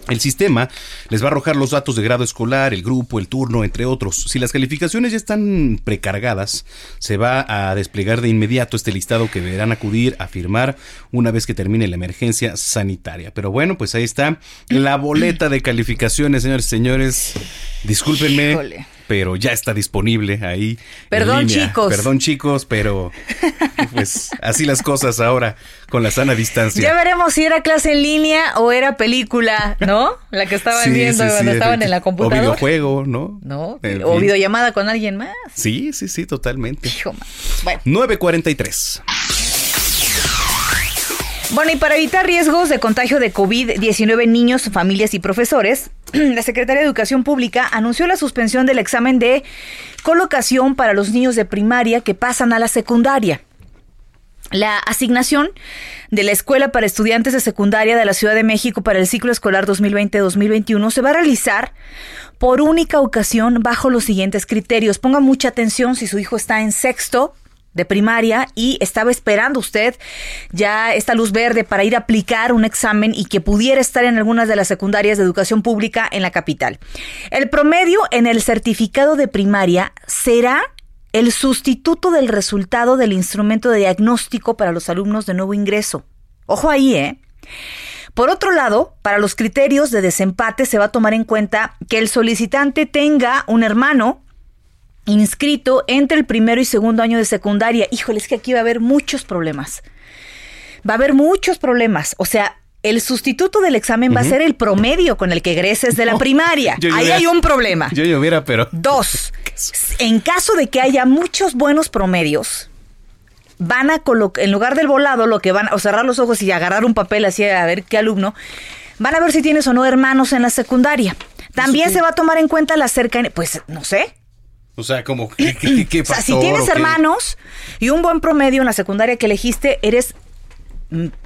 El sistema les va a arrojar los datos de grado escolar, el grupo, el turno, entre otros. Si las calificaciones ya están precargadas, se va a desplegar de inmediato este listado que deberán acudir a firmar una vez que termine la emergencia sanitaria. Pero bueno, pues ahí está la boleta de calificaciones, señores y señores. Discúlpenme. Pero ya está disponible ahí. en Perdón, chicos. Perdón, chicos, pero pues así las cosas ahora con la sana distancia. ya veremos si era clase en línea o era película, ¿no? La que estaban Sí, viendo sí, sí, cuando estaban en la O computadora. videojuego, ¿no? ¿No? En o fin. videollamada con alguien más. Sí, sí, sí, totalmente. Bueno. 943. Bueno, y para evitar riesgos de contagio de COVID-19 en niños, familias y profesores, la Secretaría de Educación Pública anunció la suspensión del examen de colocación para los niños de primaria que pasan a la secundaria. La asignación de la Escuela para Estudiantes de Secundaria de la Ciudad de México para el ciclo escolar 2020-2021 se va a realizar por única ocasión bajo los siguientes criterios. Ponga mucha atención si su hijo está en sexto de primaria y estaba esperando usted ya esta luz verde para ir a aplicar un examen y que pudiera estar en algunas de las secundarias de educación pública en la capital. El promedio en el certificado de primaria será el sustituto del resultado del instrumento de diagnóstico para los alumnos de nuevo ingreso. Ojo ahí, ¿eh? Por otro lado, para los criterios de desempate se va a tomar en cuenta que el solicitante tenga un hermano inscrito entre el primero y segundo año de secundaria. Híjole, es que aquí va a haber muchos problemas. Va a haber muchos problemas. O sea, el sustituto del examen va a ser el promedio con el que egreses de la primaria. yo Ahí hubiera- hay un problema. Yo lloviera, pero. Dos, en caso de que haya muchos buenos promedios, van a colocar, en lugar del volado, lo que van o cerrar los ojos y agarrar un papel así a ver qué alumno, van a ver si tienes o no hermanos en la secundaria. También se va a tomar en cuenta la cercanía, pues no sé. O sea, como. ¿Qué, qué, qué O sea, si tienes hermanos y un buen promedio en la secundaria que elegiste, eres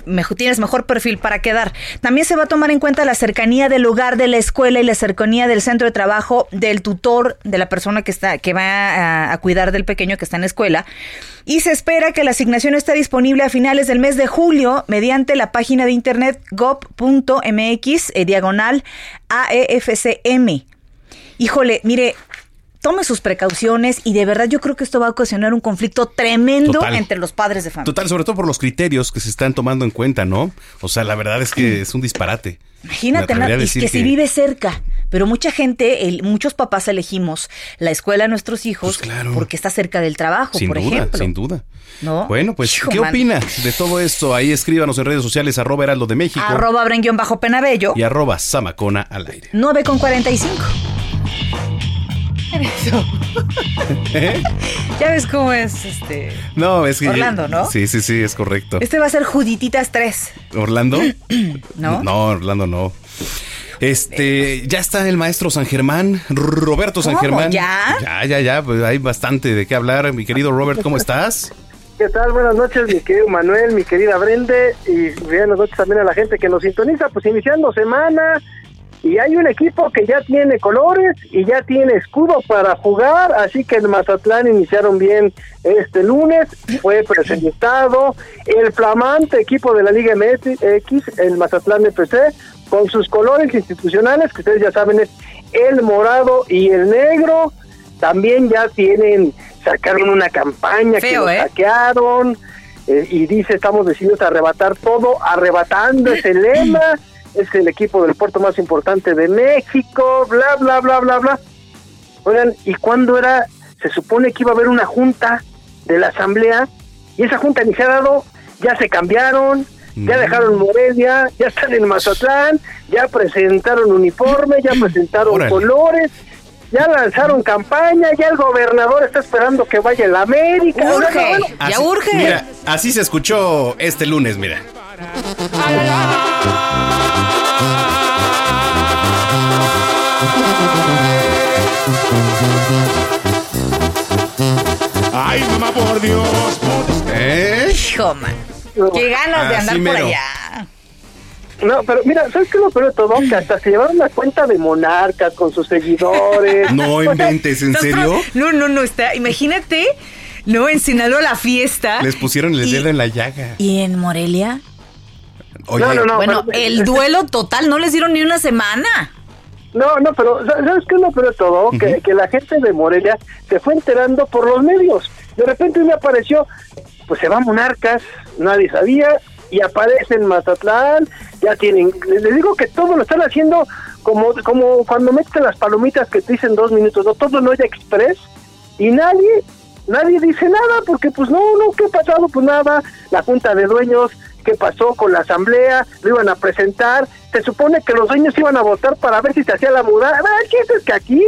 mejor, tienes mejor perfil para quedar. También se va a tomar en cuenta la cercanía del lugar de la escuela y la cercanía del centro de trabajo del tutor de la persona que está que va a, a cuidar del pequeño que está en la escuela. Y se espera que la asignación esté disponible a finales del mes de julio mediante la página de internet gov.mx eh, diagonal AEFCM. Híjole, mire, tome sus precauciones y de verdad yo creo que esto va a ocasionar un conflicto tremendo Total. entre los padres de familia. Total, sobre todo por los criterios que se están tomando en cuenta, ¿no? O sea, la verdad es que es un disparate. Imagínate, a y que, decir si vive cerca, pero mucha gente, el- muchos papás elegimos la escuela de nuestros hijos porque está cerca del trabajo, Pues Sin por duda, ejemplo. sin duda. ¿No? Bueno, pues, Hijo, ¿qué mano. opinas de todo esto? Ahí escríbanos en redes sociales, arroba heraldo de México Arroba bajo Penabello, y arroba Samacona al aire. 9 con 45. ¿Eh? Ya ves cómo es este. No, es que... Orlando, ¿no? Sí, sí, sí, es correcto. Este va a ser Judititas 3. ¿Orlando? ¿No? No, Orlando no. Este, ya está el maestro San Germán, Roberto San ¿Cómo? Germán. ¿Ya? Ya, ya, ya, pues hay bastante de qué hablar, mi querido Robert, ¿cómo estás? ¿Qué tal? Buenas noches, mi querido Manuel, mi querida Brende, y buenas noches también a la gente que nos sintoniza, pues iniciando semana, y hay un equipo que ya tiene colores y ya tiene escudo para jugar, así que el Mazatlán iniciaron bien este lunes, fue presentado. El flamante equipo de la Liga MX, el Mazatlán FC, con sus colores institucionales, que ustedes ya saben es el morado y el negro, también ya tienen, sacaron una campaña que ¿eh? hackearon eh, y dice estamos decididos a arrebatar todo, arrebatando ese lema, es el equipo del puerto más importante de México, bla, bla, bla, bla, bla. Oigan, ¿y cuándo era? Se supone que iba a haber una junta de la asamblea y esa junta ni se ha dado, ya se cambiaron, ya dejaron Morelia, ya están en Mazatlán, ya presentaron uniforme, ya presentaron Órale. colores, ya lanzaron campaña, ya el gobernador está esperando que vaya el América. Urge, Bueno, ya Así- urge. Mira, así se escuchó este lunes, mira. Ay, mamá, por Dios. ¿Eh? Hijo, man. Qué ganas de andar por mero. allá. No, pero mira, ¿sabes qué es lo peor de todo? Que hasta se llevaron la cuenta de monarcas con sus seguidores. No inventes, ¿en serio? No, no, no, está. Imagínate, no, en Sinaloa la fiesta. Les pusieron el Y- dedo en la llaga. ¿Y en Morelia? Oye, No, no, no. bueno, pero- el duelo total, no les dieron ni una semana. No, no, pero ¿sa- ¿sabes qué es lo peor de todo? que, que la gente de Morelia se fue enterando por los medios. De repente me apareció, pues se va Monarcas, nadie sabía, y aparece en Mazatlán, ya tienen, les digo que todo lo están haciendo como, como cuando meten las palomitas que te dicen dos minutos, no todo no ya express, y nadie, nadie dice nada, porque pues no, no, ¿qué ha pasado? Pues nada, la junta de dueños, ¿qué pasó con la asamblea? Lo iban a presentar, se supone que los dueños iban a votar para ver si se hacía la mudada, el chiste es que aquí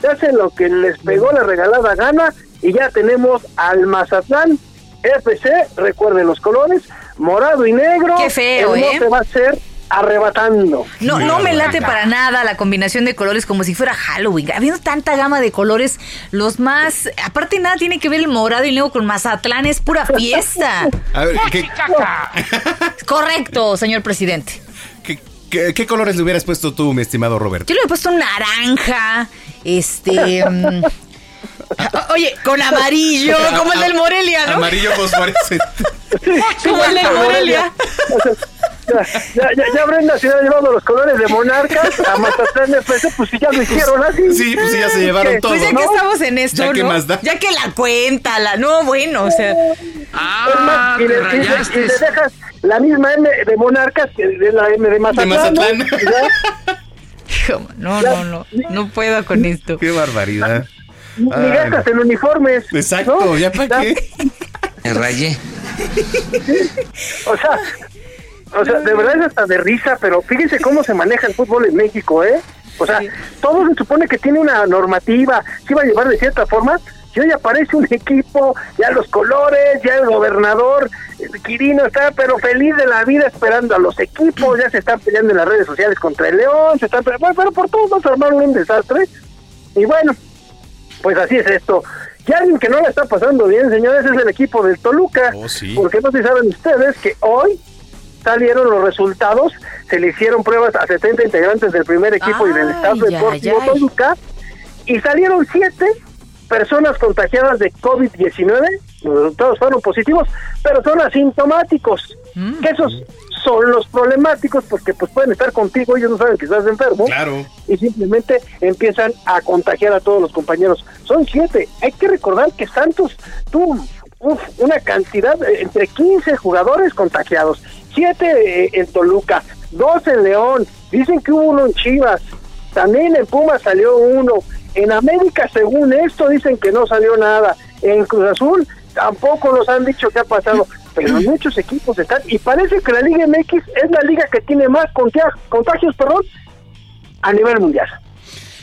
se hacen lo que les pegó la regalada gana, y ya tenemos al Mazatlán FC, recuerden los colores, morado y negro. Qué feo, el ¿eh? mote va a ser arrebatando. No, no me late para nada la combinación de colores como si fuera Halloween. Habiendo tanta gama de colores, los más. Aparte, nada tiene que ver el morado y luego con Mazatlán, es pura fiesta. A ver, ¿qué, Correcto, señor presidente. qué, qué- qué colores le hubieras puesto tú, mi estimado Robert? Yo le he puesto un naranja, este. mm, Oye, con amarillo, como el del Morelia, ¿no? Amarillo fosforescente. Como el del Morelia. Ya, ya, ya Brenda se ha llevado los colores de Monarcas a Mazatlán FC, pues si ya lo hicieron así. Sí, pues sí, ya se llevaron todo. Pues ya ¿no? que estamos en esto, Ya que ¿no? más da. Ya que la cuenta, la... No, bueno, o sea... Es Ah, más, y, le, te y le- rayaste. y le dejas la misma M de Monarcas que de la M de Mazatlán. Mazatlán. ¿no? No, no, no. No puedo con esto. Qué barbaridad. Ni gastas en uniformes. Exacto, ¿no? ¿ya para qué? Me rayé. O sea, o sea, de verdad es hasta de risa, pero fíjense cómo se maneja el fútbol en México, ¿eh? O sea, todo se supone que tiene una normativa, se iba a llevar de cierta forma, y hoy aparece un equipo, ya los colores, ya el gobernador, el Quirino está pero feliz de la vida esperando a los equipos, ya se están peleando en las redes sociales contra el León, se están peleando, bueno, pero por todos vamos a armar un desastre. Y bueno, pues así es esto. Y alguien que no la está pasando bien, señores, es el equipo del Toluca. Oh, sí. Porque no si saben ustedes que hoy salieron los resultados, se le hicieron pruebas a 70 integrantes del primer equipo y del Estado ay, Deportivo. Toluca, y salieron siete personas contagiadas de COVID-19, los resultados fueron positivos, pero son asintomáticos, Mm. que esos son los problemáticos porque pues pueden estar contigo, ellos no saben que estás enfermo, Claro. y simplemente empiezan a contagiar a todos los compañeros. Son siete. Hay que recordar que Santos tuvo uf, una cantidad, eh, entre 15 jugadores contagiados, siete eh, en Toluca, dos en León, dicen que hubo uno en Chivas, también en Pumas salió uno, en América según esto dicen que no salió nada, en Cruz Azul tampoco nos han dicho qué ha pasado, pero muchos equipos están, y parece que la Liga MX es la liga que tiene más contia- contagios, perdón, a nivel mundial.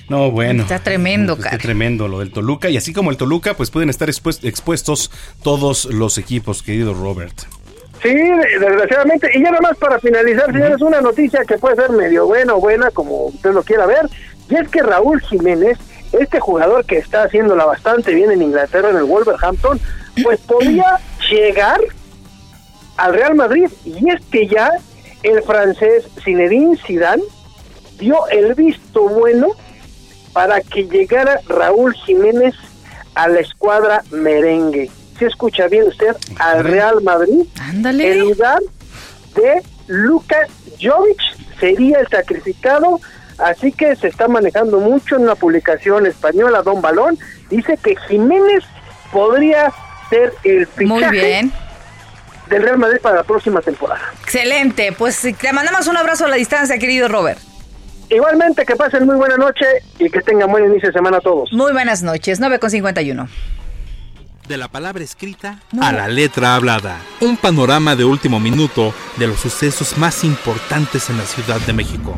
No, bueno. Está tremendo, cara. tremendo lo del Toluca. Y así como el Toluca, pues pueden estar expues- expuestos todos los equipos, querido Robert. Sí, desgraciadamente. Y ya nada más para finalizar, señores, una noticia que puede ser medio buena o buena, como usted lo quiera ver. Y es que Raúl Jiménez, este jugador que está haciéndola bastante bien en Inglaterra, en el Wolverhampton, pues podría llegar al Real Madrid. Y es que ya el francés Zinedine Zidane dio el visto bueno para que llegara Raúl Jiménez a la escuadra merengue. Si escucha bien usted, al Real Madrid, Ándale. en lugar de Lucas Jovic sería el sacrificado. Así que se está manejando mucho en una publicación española, Don Balón. Dice que Jiménez podría ser el Muy fichaje bien. del Real Madrid para la próxima temporada. Excelente. Pues te mandamos un abrazo a la distancia, querido Robert. Igualmente, que pasen muy buena noche y que tengan buen inicio de semana a todos. Muy buenas noches. 9 con 51. De la palabra escrita a la letra hablada. Un panorama de último minuto de los sucesos más importantes en la Ciudad de México.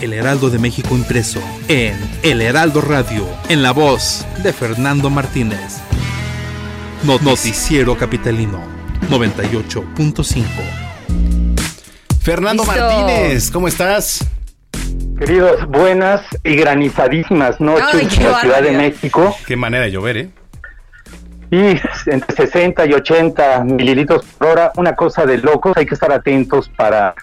El Heraldo de México impreso en El Heraldo Radio, en la voz de Fernando Martínez. No- Noticiero Capitalino 98.5. Fernando Listo. Martínez, ¿cómo estás? Queridos, buenas y granizadísimas noches Ay, en la Ciudad de. México. Qué manera de llover, ¿eh? Y entre 60 y 80 mililitros por hora, una cosa de locos. Hay que estar atentos para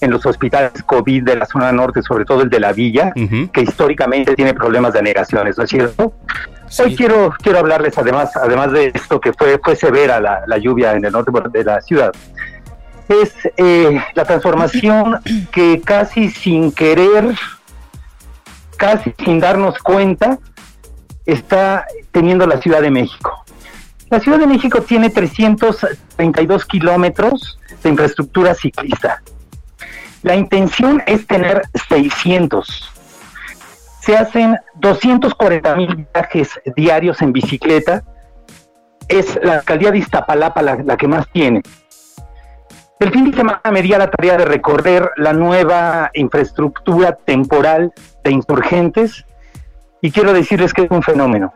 en los hospitales COVID de la zona norte, sobre todo el de la Villa, que históricamente tiene problemas de anegaciones, ¿no es cierto? Hoy quiero quiero hablarles además además de esto que fue fue severa la, la lluvia en el norte de la ciudad. Es eh, la transformación que casi sin querer, casi sin darnos cuenta, está teniendo la Ciudad de México. La Ciudad de México tiene 332 kilómetros de infraestructura ciclista. La intención es tener 600. Se hacen 240 mil viajes diarios en bicicleta. Es la alcaldía de Iztapalapa la, que más tiene. El fin de semana me di a la tarea de recorrer la nueva infraestructura temporal de insurgentes y quiero decirles que es un fenómeno.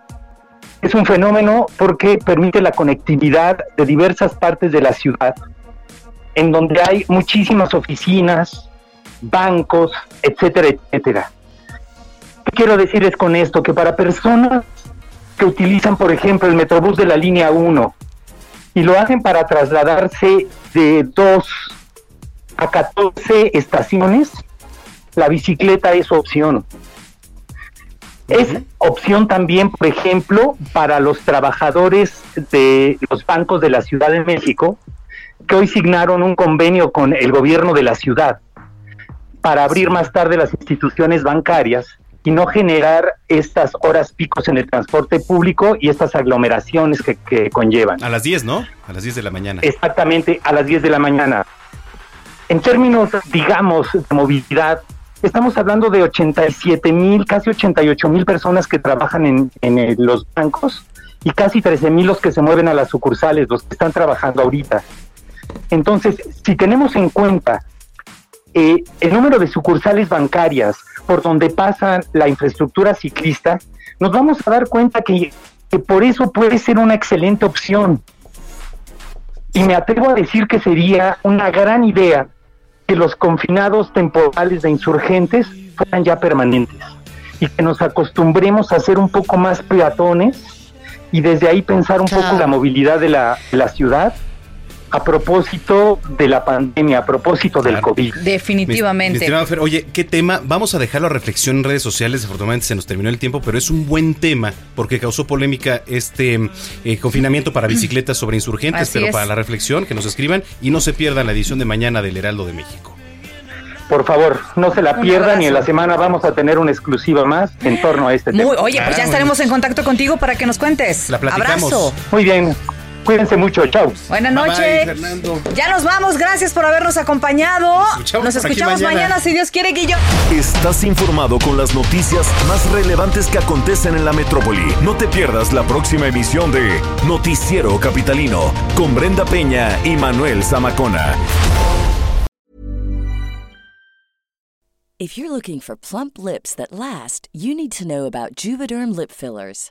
Es un fenómeno porque permite la conectividad de diversas partes de la ciudad, en donde hay muchísimas oficinas, bancos, etcétera, etcétera. ¿Qué quiero decirles con esto? Que para personas que utilizan, por ejemplo, el Metrobús de la línea 1 y lo hacen para trasladarse de 2 a 14 estaciones, la bicicleta es opción. Es opción también, por ejemplo, para los trabajadores de los bancos de la Ciudad de México que hoy signaron un convenio con el gobierno de la ciudad para abrir más tarde las instituciones bancarias y no generar estas horas picos en el transporte público y estas aglomeraciones que, que conllevan. A las 10, ¿no? A las 10 de la mañana. Exactamente, a las 10 de la mañana. En términos, digamos, de movilidad, estamos hablando de 87 mil, casi 88 mil personas que trabajan en, los bancos y casi 13 mil los que se mueven a las sucursales, los que están trabajando ahorita. Entonces, si tenemos en cuenta eh, el número de sucursales bancarias por donde pasa la infraestructura ciclista, nos vamos a dar cuenta que, que por eso puede ser una excelente opción. Y me atrevo a decir que sería una gran idea que los confinados temporales de insurgentes fueran ya permanentes y que nos acostumbremos a ser un poco más peatones y desde ahí pensar un poco la movilidad de la, de la ciudad a propósito de la pandemia, a propósito del COVID. Definitivamente. Mi estimado Fer, oye, ¿qué tema? Vamos a dejarlo a reflexión en redes sociales. Afortunadamente se nos terminó el tiempo, pero es un buen tema porque causó polémica este eh, confinamiento para bicicletas sobre insurgentes, Así pero es. para la reflexión, que nos escriban y no se pierdan la edición de mañana del Heraldo de México. Por favor, no se la pierdan y en la semana vamos a tener una exclusiva más en torno a este Muy, tema. oye, pues ya estaremos en contacto contigo para que nos cuentes. Abrazo. Muy bien, cuídense mucho, chao. Buenas noches. ya nos vamos, gracias por habernos acompañado. escuchamos Nos escuchamos mañana. mañana. si Dios quiere, Guillo. Estás informado con las noticias más relevantes que acontecen en la metrópoli. No te pierdas la próxima emisión de Noticiero Capitalino con Brenda Peña y Manuel Zamacona. If you're looking for plump lips that last, you need to know about Juvederm lip fillers.